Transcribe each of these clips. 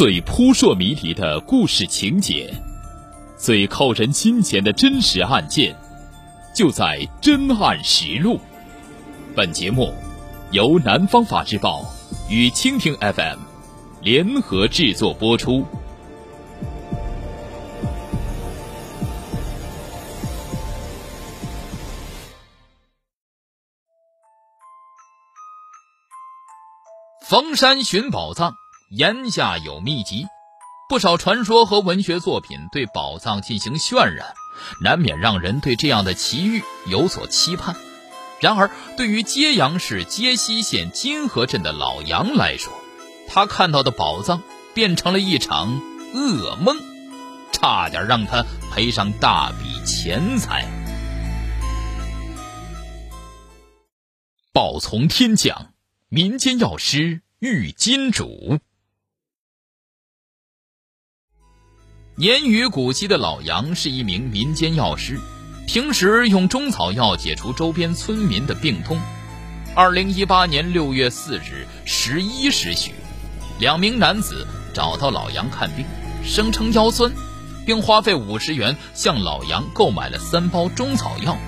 最扑朔迷离的故事情节，最扣人心弦的真实案件，就在《真案实录》。本节目由南方法制报与蜻蜓 FM 联合制作播出。逢山寻宝藏。言下有秘籍，不少传说和文学作品对宝藏进行渲染，难免让人对这样的奇遇有所期盼。然而，对于揭阳市揭西县金河镇的老杨来说，他看到的宝藏变成了一场噩梦，差点让他赔上大笔钱财。宝从天降，民间药师遇金主。年逾古稀的老杨是一名民间药师，平时用中草药解除周边村民的病痛。二零一八年六月四日十一时许，两名男子找到老杨看病，声称腰酸，并花费五十元向老杨购买了三包中草药。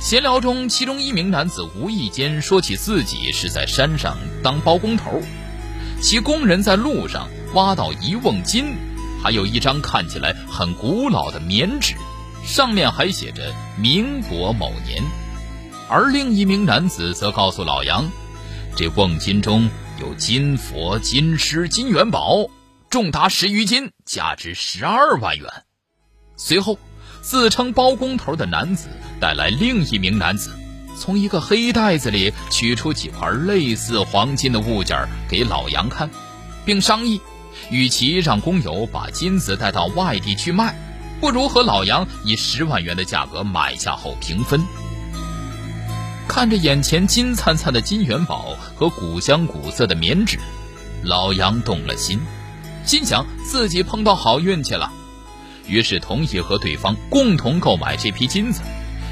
闲聊中，其中一名男子无意间说起自己是在山上当包工头，其工人在路上挖到一瓮金。还有一张看起来很古老的棉纸，上面还写着“民国某年”。而另一名男子则告诉老杨，这瓮金中有金佛、金狮、金元宝，重达十余斤，价值十二万元。随后，自称包工头的男子带来另一名男子，从一个黑袋子里取出几块类似黄金的物件给老杨看，并商议。与其让工友把金子带到外地去卖，不如和老杨以十万元的价格买下后平分。看着眼前金灿灿的金元宝和古香古色的棉纸，老杨动了心，心想自己碰到好运气了，于是同意和对方共同购买这批金子，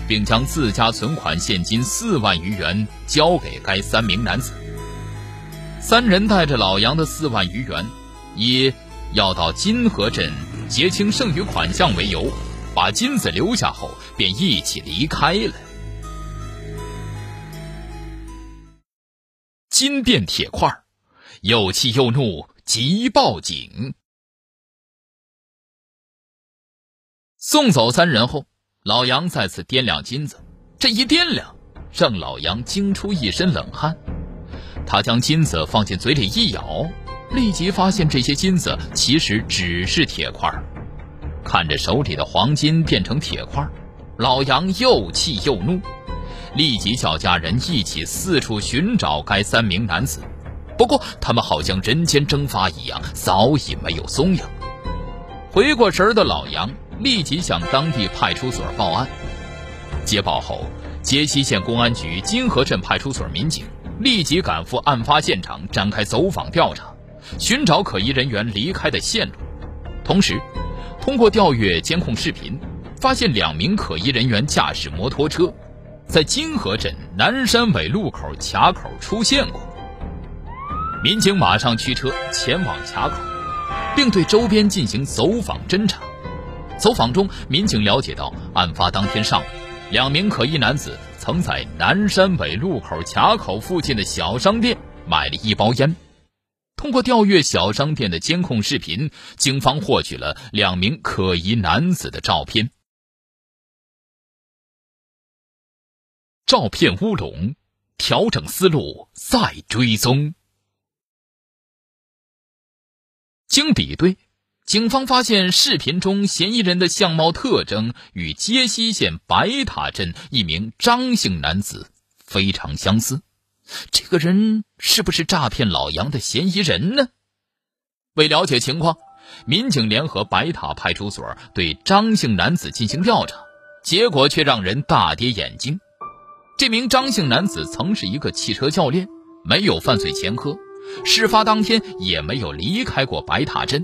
并将自家存款现金四万余元交给该三名男子。三人带着老杨的四万余元。以要到金河镇结清剩余款项为由，把金子留下后，便一起离开了。金变铁块，又气又怒，急报警。送走三人后，老杨再次掂量金子，这一掂量，让老杨惊出一身冷汗。他将金子放进嘴里一咬。立即发现这些金子其实只是铁块看着手里的黄金变成铁块老杨又气又怒，立即叫家人一起四处寻找该三名男子。不过他们好像人间蒸发一样，早已没有踪影。回过神的老杨立即向当地派出所报案。接报后，揭西县公安局金河镇派出所民警立即赶赴案发现场，展开走访调查。寻找可疑人员离开的线路，同时通过调阅监控视频，发现两名可疑人员驾驶摩托车，在金河镇南山尾路口卡口出现过。民警马上驱车前往卡口，并对周边进行走访侦查。走访中，民警了解到，案发当天上午，两名可疑男子曾在南山尾路口卡口附近的小商店买了一包烟。通过调阅小商店的监控视频，警方获取了两名可疑男子的照片。照片乌龙，调整思路再追踪。经比对，警方发现视频中嫌疑人的相貌特征与揭西县白塔镇一名张姓男子非常相似。这个人是不是诈骗老杨的嫌疑人呢？为了解情况，民警联合白塔派出所对张姓男子进行调查，结果却让人大跌眼镜。这名张姓男子曾是一个汽车教练，没有犯罪前科，事发当天也没有离开过白塔镇。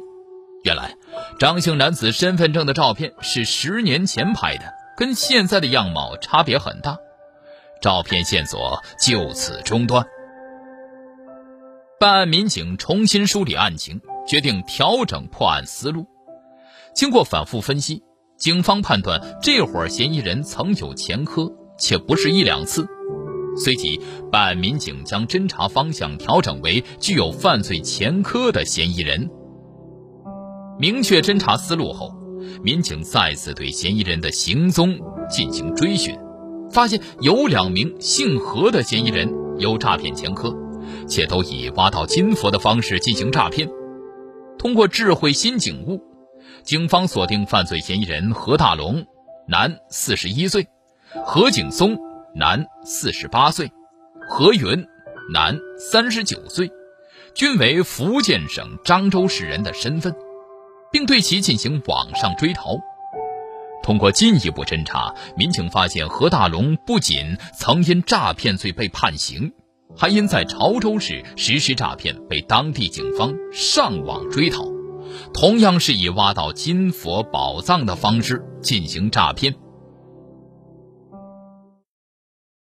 原来，张姓男子身份证的照片是十年前拍的，跟现在的样貌差别很大。照片线索就此中断。办案民警重新梳理案情，决定调整破案思路。经过反复分析，警方判断这伙嫌疑人曾有前科，且不是一两次。随即，办案民警将侦查方向调整为具有犯罪前科的嫌疑人。明确侦查思路后，民警再次对嫌疑人的行踪进行追寻，发现有两名姓何的嫌疑人有诈骗前科，且都以挖到金佛的方式进行诈骗。通过智慧新警务，警方锁定犯罪嫌疑人何大龙，男，四十一岁；何景松，男，四十八岁；何云，男，三十九岁，均为福建省漳州市人的身份。并对其进行网上追逃。通过进一步侦查，民警发现何大龙不仅曾因诈骗罪被判刑，还因在潮州市实施诈骗被当地警方上网追逃，同样是以挖到金佛宝藏的方式进行诈骗。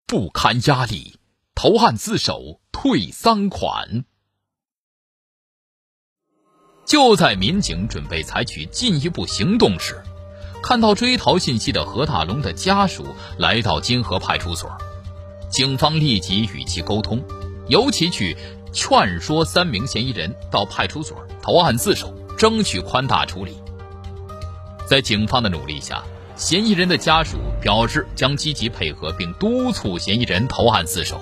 不堪压力，投案自首退赃款。就在民警准备采取进一步行动时，看到追逃信息的何大龙的家属来到金河派出所，警方立即与其沟通，尤其去劝说三名嫌疑人到派出所投案自首，争取宽大处理。在警方的努力下，嫌疑人的家属表示将积极配合，并督促嫌疑人投案自首，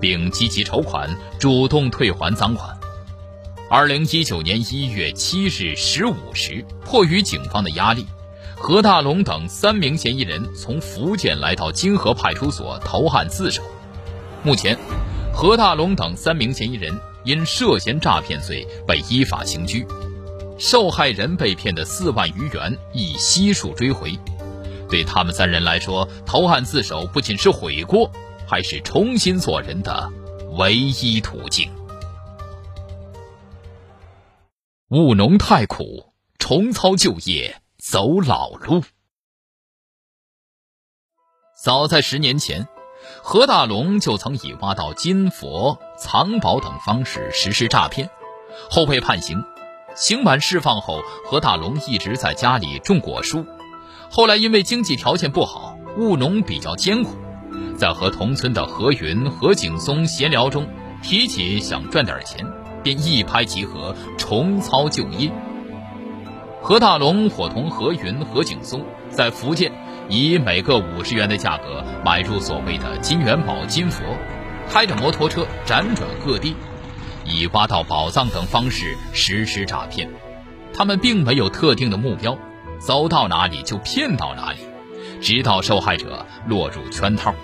并积极筹款，主动退还赃款。二零一九年一月七日十五时，迫于警方的压力，何大龙等三名嫌疑人从福建来到金河派出所投案自首。目前，何大龙等三名嫌疑人因涉嫌诈骗罪被依法刑拘，受害人被骗的四万余元已悉数追回。对他们三人来说，投案自首不仅是悔过，还是重新做人的唯一途径。务农太苦，重操旧业走老路。早在十年前，何大龙就曾以挖到金佛藏宝等方式实施诈骗，后被判刑。刑满释放后，何大龙一直在家里种果树。后来因为经济条件不好，务农比较艰苦，在和同村的何云、何景松闲聊中，提起想赚点钱。便一拍即合，重操旧业。何大龙伙同何云、何景松在福建以每个五十元的价格买入所谓的金元宝、金佛，开着摩托车辗转各地，以挖到宝藏等方式实施诈骗。他们并没有特定的目标，走到哪里就骗到哪里，直到受害者落入圈套。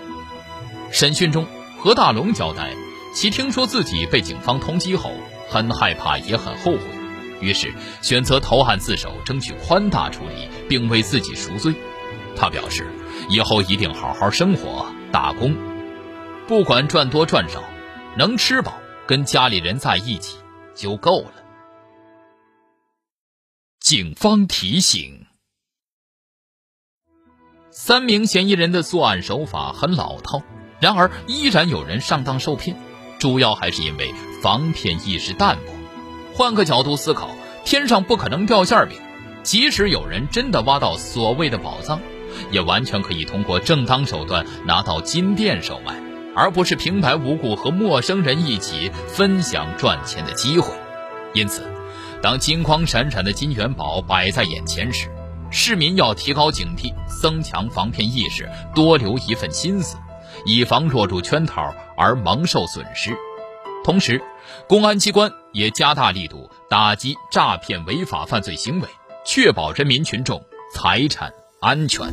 审讯中，何大龙交代。其听说自己被警方通缉后，很害怕，也很后悔，于是选择投案自首，争取宽大处理，并为自己赎罪。他表示，以后一定好好生活，打工，不管赚多赚少，能吃饱，跟家里人在一起就够了。警方提醒：三名嫌疑人的作案手法很老套，然而依然有人上当受骗。主要还是因为防骗意识淡薄。换个角度思考，天上不可能掉馅饼。即使有人真的挖到所谓的宝藏，也完全可以通过正当手段拿到金店售卖，而不是平白无故和陌生人一起分享赚钱的机会。因此，当金光闪闪的金元宝摆在眼前时，市民要提高警惕，增强防骗意识，多留一份心思。以防落入圈套而蒙受损失，同时，公安机关也加大力度打击诈骗违法犯罪行为，确保人民群众财产安全。